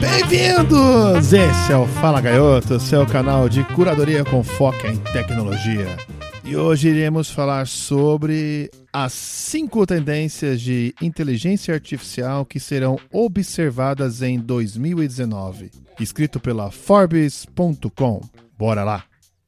Bem-vindos! Esse é o Fala Gaioto, seu canal de curadoria com foco em tecnologia. E hoje iremos falar sobre as cinco tendências de inteligência artificial que serão observadas em 2019. Escrito pela Forbes.com. Bora lá!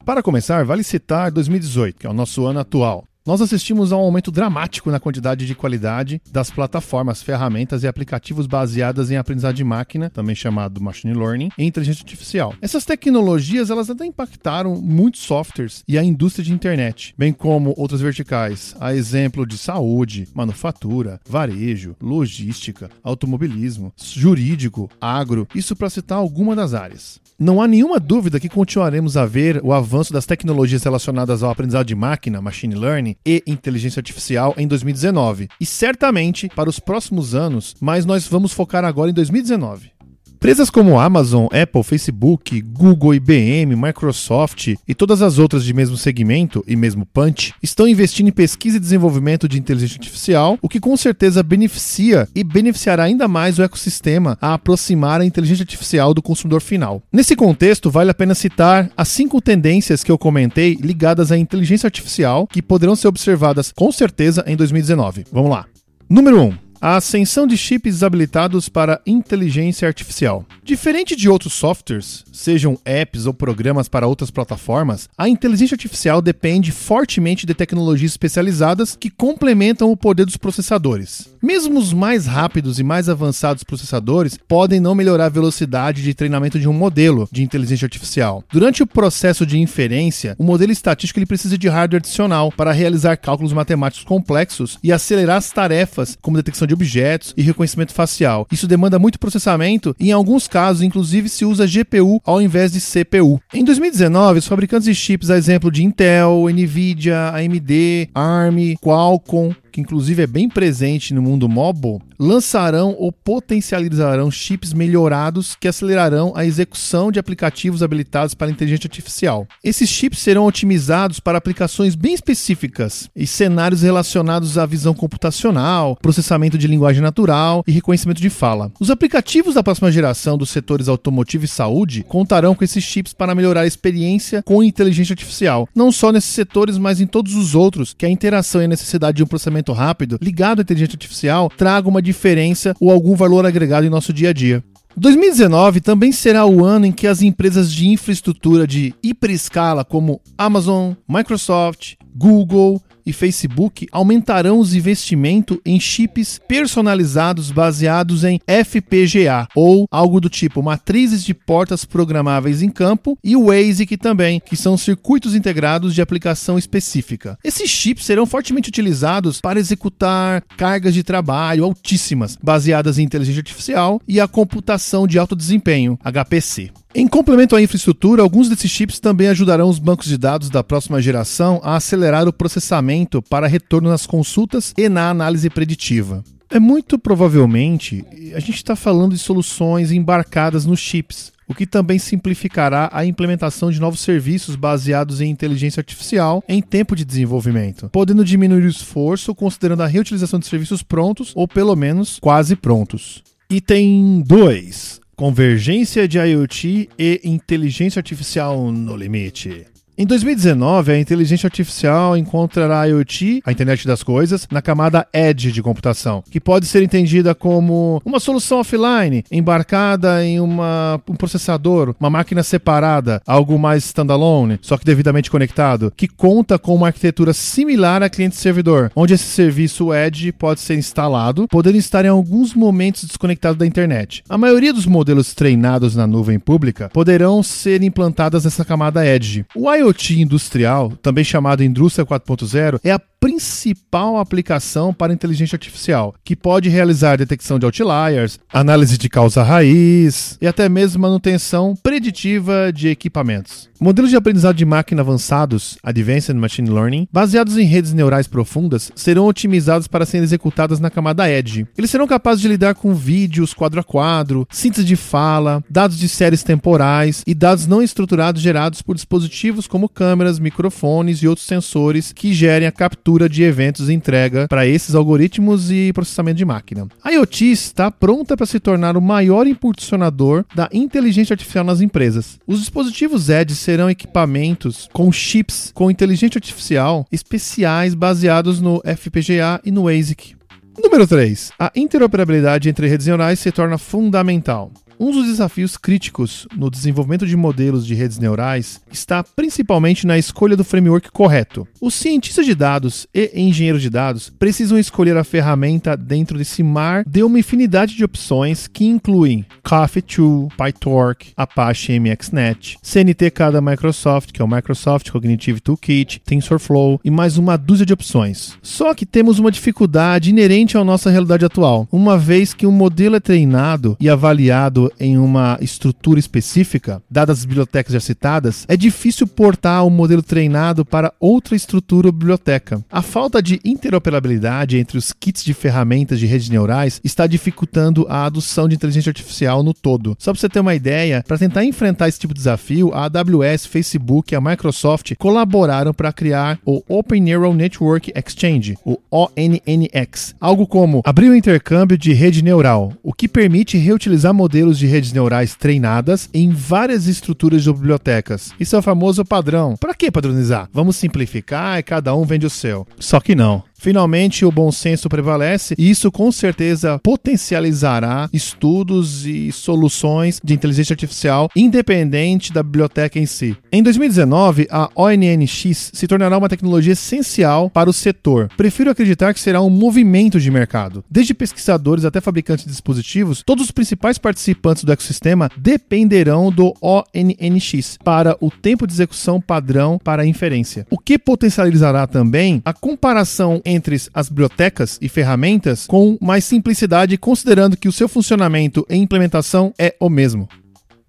Para começar, vale citar 2018, que é o nosso ano atual. Nós assistimos a um aumento dramático na quantidade de qualidade das plataformas, ferramentas e aplicativos baseadas em aprendizado de máquina, também chamado machine learning, e inteligência artificial. Essas tecnologias elas até impactaram muitos softwares e a indústria de internet, bem como outras verticais, a exemplo de saúde, manufatura, varejo, logística, automobilismo, jurídico, agro, isso para citar alguma das áreas. Não há nenhuma dúvida que continuaremos a ver o avanço das tecnologias relacionadas ao aprendizado de máquina, machine learning, e inteligência artificial em 2019 e certamente para os próximos anos, mas nós vamos focar agora em 2019. Empresas como Amazon, Apple, Facebook, Google, IBM, Microsoft e todas as outras de mesmo segmento e mesmo punch estão investindo em pesquisa e desenvolvimento de inteligência artificial, o que com certeza beneficia e beneficiará ainda mais o ecossistema a aproximar a inteligência artificial do consumidor final. Nesse contexto, vale a pena citar as cinco tendências que eu comentei ligadas à inteligência artificial que poderão ser observadas com certeza em 2019. Vamos lá. Número 1. Um, a ascensão de chips habilitados para inteligência artificial. Diferente de outros softwares, sejam apps ou programas para outras plataformas, a inteligência artificial depende fortemente de tecnologias especializadas que complementam o poder dos processadores. Mesmo os mais rápidos e mais avançados processadores podem não melhorar a velocidade de treinamento de um modelo de inteligência artificial. Durante o processo de inferência, o modelo estatístico ele precisa de hardware adicional para realizar cálculos matemáticos complexos e acelerar as tarefas como detecção de objetos e reconhecimento facial. Isso demanda muito processamento e, em alguns casos, inclusive, se usa GPU ao invés de CPU. Em 2019, os fabricantes de chips, a exemplo de Intel, Nvidia, AMD, ARM, Qualcomm, que inclusive é bem presente no mundo mobile, lançarão ou potencializarão chips melhorados que acelerarão a execução de aplicativos habilitados para inteligência artificial. Esses chips serão otimizados para aplicações bem específicas e cenários relacionados à visão computacional, processamento de linguagem natural e reconhecimento de fala. Os aplicativos da próxima geração dos setores automotivo e saúde contarão com esses chips para melhorar a experiência com inteligência artificial, não só nesses setores, mas em todos os outros que a interação e a necessidade de um processamento rápido ligado à inteligência artificial traga uma diferença ou algum valor agregado em nosso dia a dia. 2019 também será o ano em que as empresas de infraestrutura de hiperescala como Amazon, Microsoft, Google, e Facebook aumentarão os investimentos em chips personalizados baseados em FPGA ou algo do tipo matrizes de portas programáveis em campo e o ASIC também, que são circuitos integrados de aplicação específica. Esses chips serão fortemente utilizados para executar cargas de trabalho altíssimas, baseadas em inteligência artificial e a computação de alto desempenho, HPC. Em complemento à infraestrutura, alguns desses chips também ajudarão os bancos de dados da próxima geração a acelerar o processamento para retorno nas consultas e na análise preditiva. É muito provavelmente a gente está falando de soluções embarcadas nos chips, o que também simplificará a implementação de novos serviços baseados em inteligência artificial em tempo de desenvolvimento, podendo diminuir o esforço considerando a reutilização de serviços prontos ou pelo menos quase prontos. Item 2 Convergência de IoT e inteligência artificial no limite. Em 2019, a inteligência artificial encontrará a IoT, a internet das coisas, na camada edge de computação, que pode ser entendida como uma solução offline, embarcada em uma, um processador, uma máquina separada, algo mais standalone, só que devidamente conectado, que conta com uma arquitetura similar a cliente-servidor, onde esse serviço edge pode ser instalado, podendo estar em alguns momentos desconectado da internet. A maioria dos modelos treinados na nuvem pública poderão ser implantadas nessa camada edge. O IoT IoT industrial, também chamado indústria 4.0, é a principal aplicação para inteligência artificial, que pode realizar detecção de outliers, análise de causa raiz e até mesmo manutenção preditiva de equipamentos. Modelos de aprendizado de máquina avançados, Advanced Machine Learning, baseados em redes neurais profundas, serão otimizados para serem executadas na camada Edge. Eles serão capazes de lidar com vídeos quadro a quadro, síntese de fala, dados de séries temporais e dados não estruturados gerados por dispositivos como câmeras, microfones e outros sensores que gerem a captura de eventos e entrega para esses algoritmos e processamento de máquina. A IoT está pronta para se tornar o maior impulsionador da inteligência artificial nas empresas. Os dispositivos Edge serão equipamentos com chips com inteligência artificial especiais baseados no FPGA e no ASIC. Número 3. A interoperabilidade entre redes neurais se torna fundamental. Um dos desafios críticos no desenvolvimento de modelos de redes neurais está principalmente na escolha do framework correto. Os cientistas de dados e engenheiros de dados precisam escolher a ferramenta dentro desse mar de uma infinidade de opções que incluem Coffee2, PyTorch, Apache MXNet, CNTK da Microsoft, que é o Microsoft Cognitive Toolkit, TensorFlow e mais uma dúzia de opções. Só que temos uma dificuldade inerente à nossa realidade atual, uma vez que um modelo é treinado e avaliado em uma estrutura específica, dadas as bibliotecas já citadas, é difícil portar o modelo treinado para outra estrutura ou biblioteca. A falta de interoperabilidade entre os kits de ferramentas de redes neurais está dificultando a adoção de inteligência artificial no todo. Só para você ter uma ideia, para tentar enfrentar esse tipo de desafio, a AWS, Facebook e a Microsoft colaboraram para criar o Open Neural Network Exchange, o ONNX, algo como abrir o intercâmbio de rede neural, o que permite reutilizar modelos de redes neurais treinadas em várias estruturas de bibliotecas. Isso é o famoso padrão. Para que padronizar? Vamos simplificar e cada um vende o seu. Só que não. Finalmente, o bom senso prevalece e isso com certeza potencializará estudos e soluções de inteligência artificial independente da biblioteca em si. Em 2019, a ONNX se tornará uma tecnologia essencial para o setor. Prefiro acreditar que será um movimento de mercado. Desde pesquisadores até fabricantes de dispositivos, todos os principais participantes do ecossistema dependerão do ONNX para o tempo de execução padrão para a inferência. O que potencializará também a comparação entre as bibliotecas e ferramentas com mais simplicidade, considerando que o seu funcionamento e implementação é o mesmo.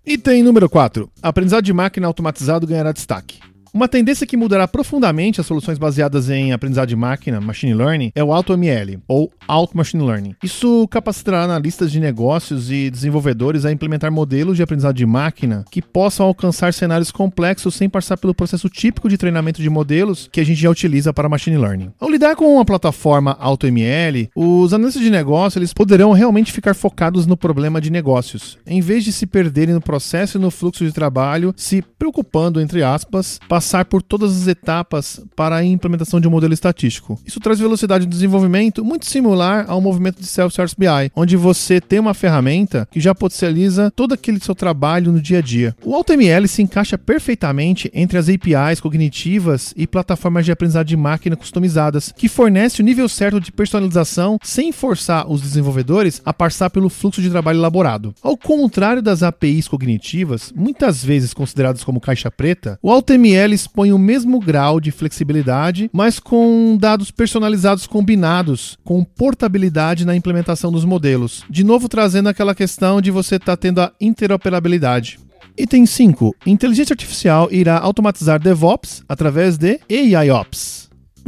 Item número 4. Aprendizado de máquina automatizado ganhará destaque. Uma tendência que mudará profundamente as soluções baseadas em aprendizado de máquina, machine learning, é o AutoML, ou Auto Machine Learning. Isso capacitará analistas de negócios e desenvolvedores a implementar modelos de aprendizado de máquina que possam alcançar cenários complexos sem passar pelo processo típico de treinamento de modelos que a gente já utiliza para machine learning. Ao lidar com uma plataforma AutoML, os analistas de negócio eles poderão realmente ficar focados no problema de negócios, em vez de se perderem no processo e no fluxo de trabalho, se preocupando, entre aspas, passar por todas as etapas para a implementação de um modelo estatístico. Isso traz velocidade de desenvolvimento muito similar ao movimento de Self-Service BI, onde você tem uma ferramenta que já potencializa todo aquele seu trabalho no dia a dia. O AutoML se encaixa perfeitamente entre as APIs cognitivas e plataformas de aprendizado de máquina customizadas, que fornece o nível certo de personalização sem forçar os desenvolvedores a passar pelo fluxo de trabalho elaborado. Ao contrário das APIs cognitivas, muitas vezes consideradas como caixa preta, o AutoML eles põem o mesmo grau de flexibilidade, mas com dados personalizados combinados, com portabilidade na implementação dos modelos. De novo, trazendo aquela questão de você estar tá tendo a interoperabilidade. Item 5. Inteligência artificial irá automatizar DevOps através de AIOps.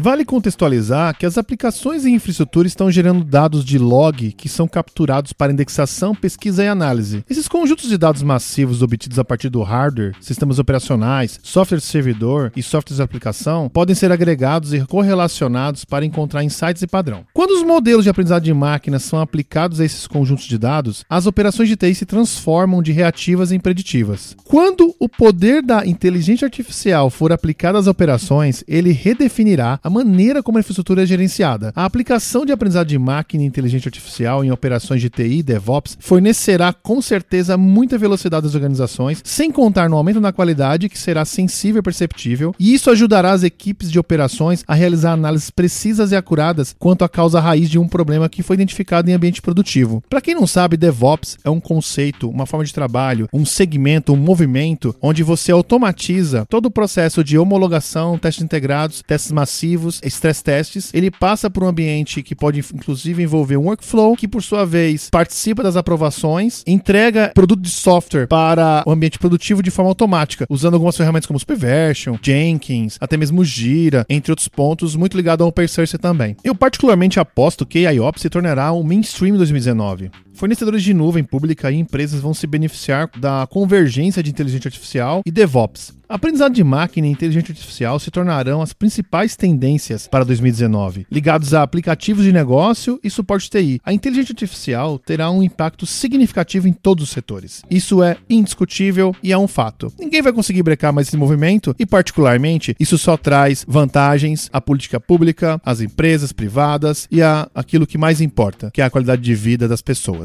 Vale contextualizar que as aplicações em infraestrutura estão gerando dados de log que são capturados para indexação, pesquisa e análise. Esses conjuntos de dados massivos obtidos a partir do hardware, sistemas operacionais, software de servidor e softwares de aplicação podem ser agregados e correlacionados para encontrar insights e padrão. Quando os modelos de aprendizado de máquina são aplicados a esses conjuntos de dados, as operações de TI se transformam de reativas em preditivas. Quando o poder da inteligência artificial for aplicado às operações, ele redefinirá a maneira como a infraestrutura é gerenciada. A aplicação de aprendizado de máquina e inteligência artificial em operações de TI e DevOps fornecerá com certeza muita velocidade às organizações, sem contar no aumento na qualidade que será sensível e perceptível, e isso ajudará as equipes de operações a realizar análises precisas e acuradas quanto à causa raiz de um problema que foi identificado em ambiente produtivo. Para quem não sabe, DevOps é um conceito, uma forma de trabalho, um segmento, um movimento onde você automatiza todo o processo de homologação, testes integrados, testes massivos intensivos, stress. Ele passa por um ambiente que pode inclusive envolver um workflow, que por sua vez participa das aprovações, entrega produto de software para o ambiente produtivo de forma automática, usando algumas ferramentas como Superversion, Jenkins, até mesmo Gira, entre outros pontos, muito ligado ao Open Source também. Eu particularmente aposto que a IOPS se tornará um mainstream em 2019. Fornecedores de nuvem pública e empresas vão se beneficiar da convergência de inteligência artificial e DevOps. Aprendizado de máquina e inteligência artificial se tornarão as principais tendências para 2019, ligados a aplicativos de negócio e suporte TI. A inteligência artificial terá um impacto significativo em todos os setores. Isso é indiscutível e é um fato. Ninguém vai conseguir brecar mais esse movimento e, particularmente, isso só traz vantagens à política pública, às empresas privadas e a aquilo que mais importa, que é a qualidade de vida das pessoas.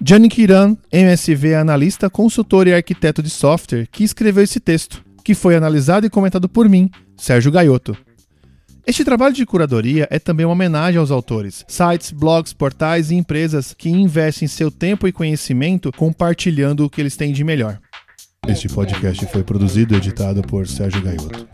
Gianni Kiran, MSV analista, consultor e arquiteto de software, que escreveu esse texto, que foi analisado e comentado por mim, Sérgio Gaiotto. Este trabalho de curadoria é também uma homenagem aos autores, sites, blogs, portais e empresas que investem seu tempo e conhecimento compartilhando o que eles têm de melhor. Este podcast foi produzido e editado por Sérgio Gaiotto.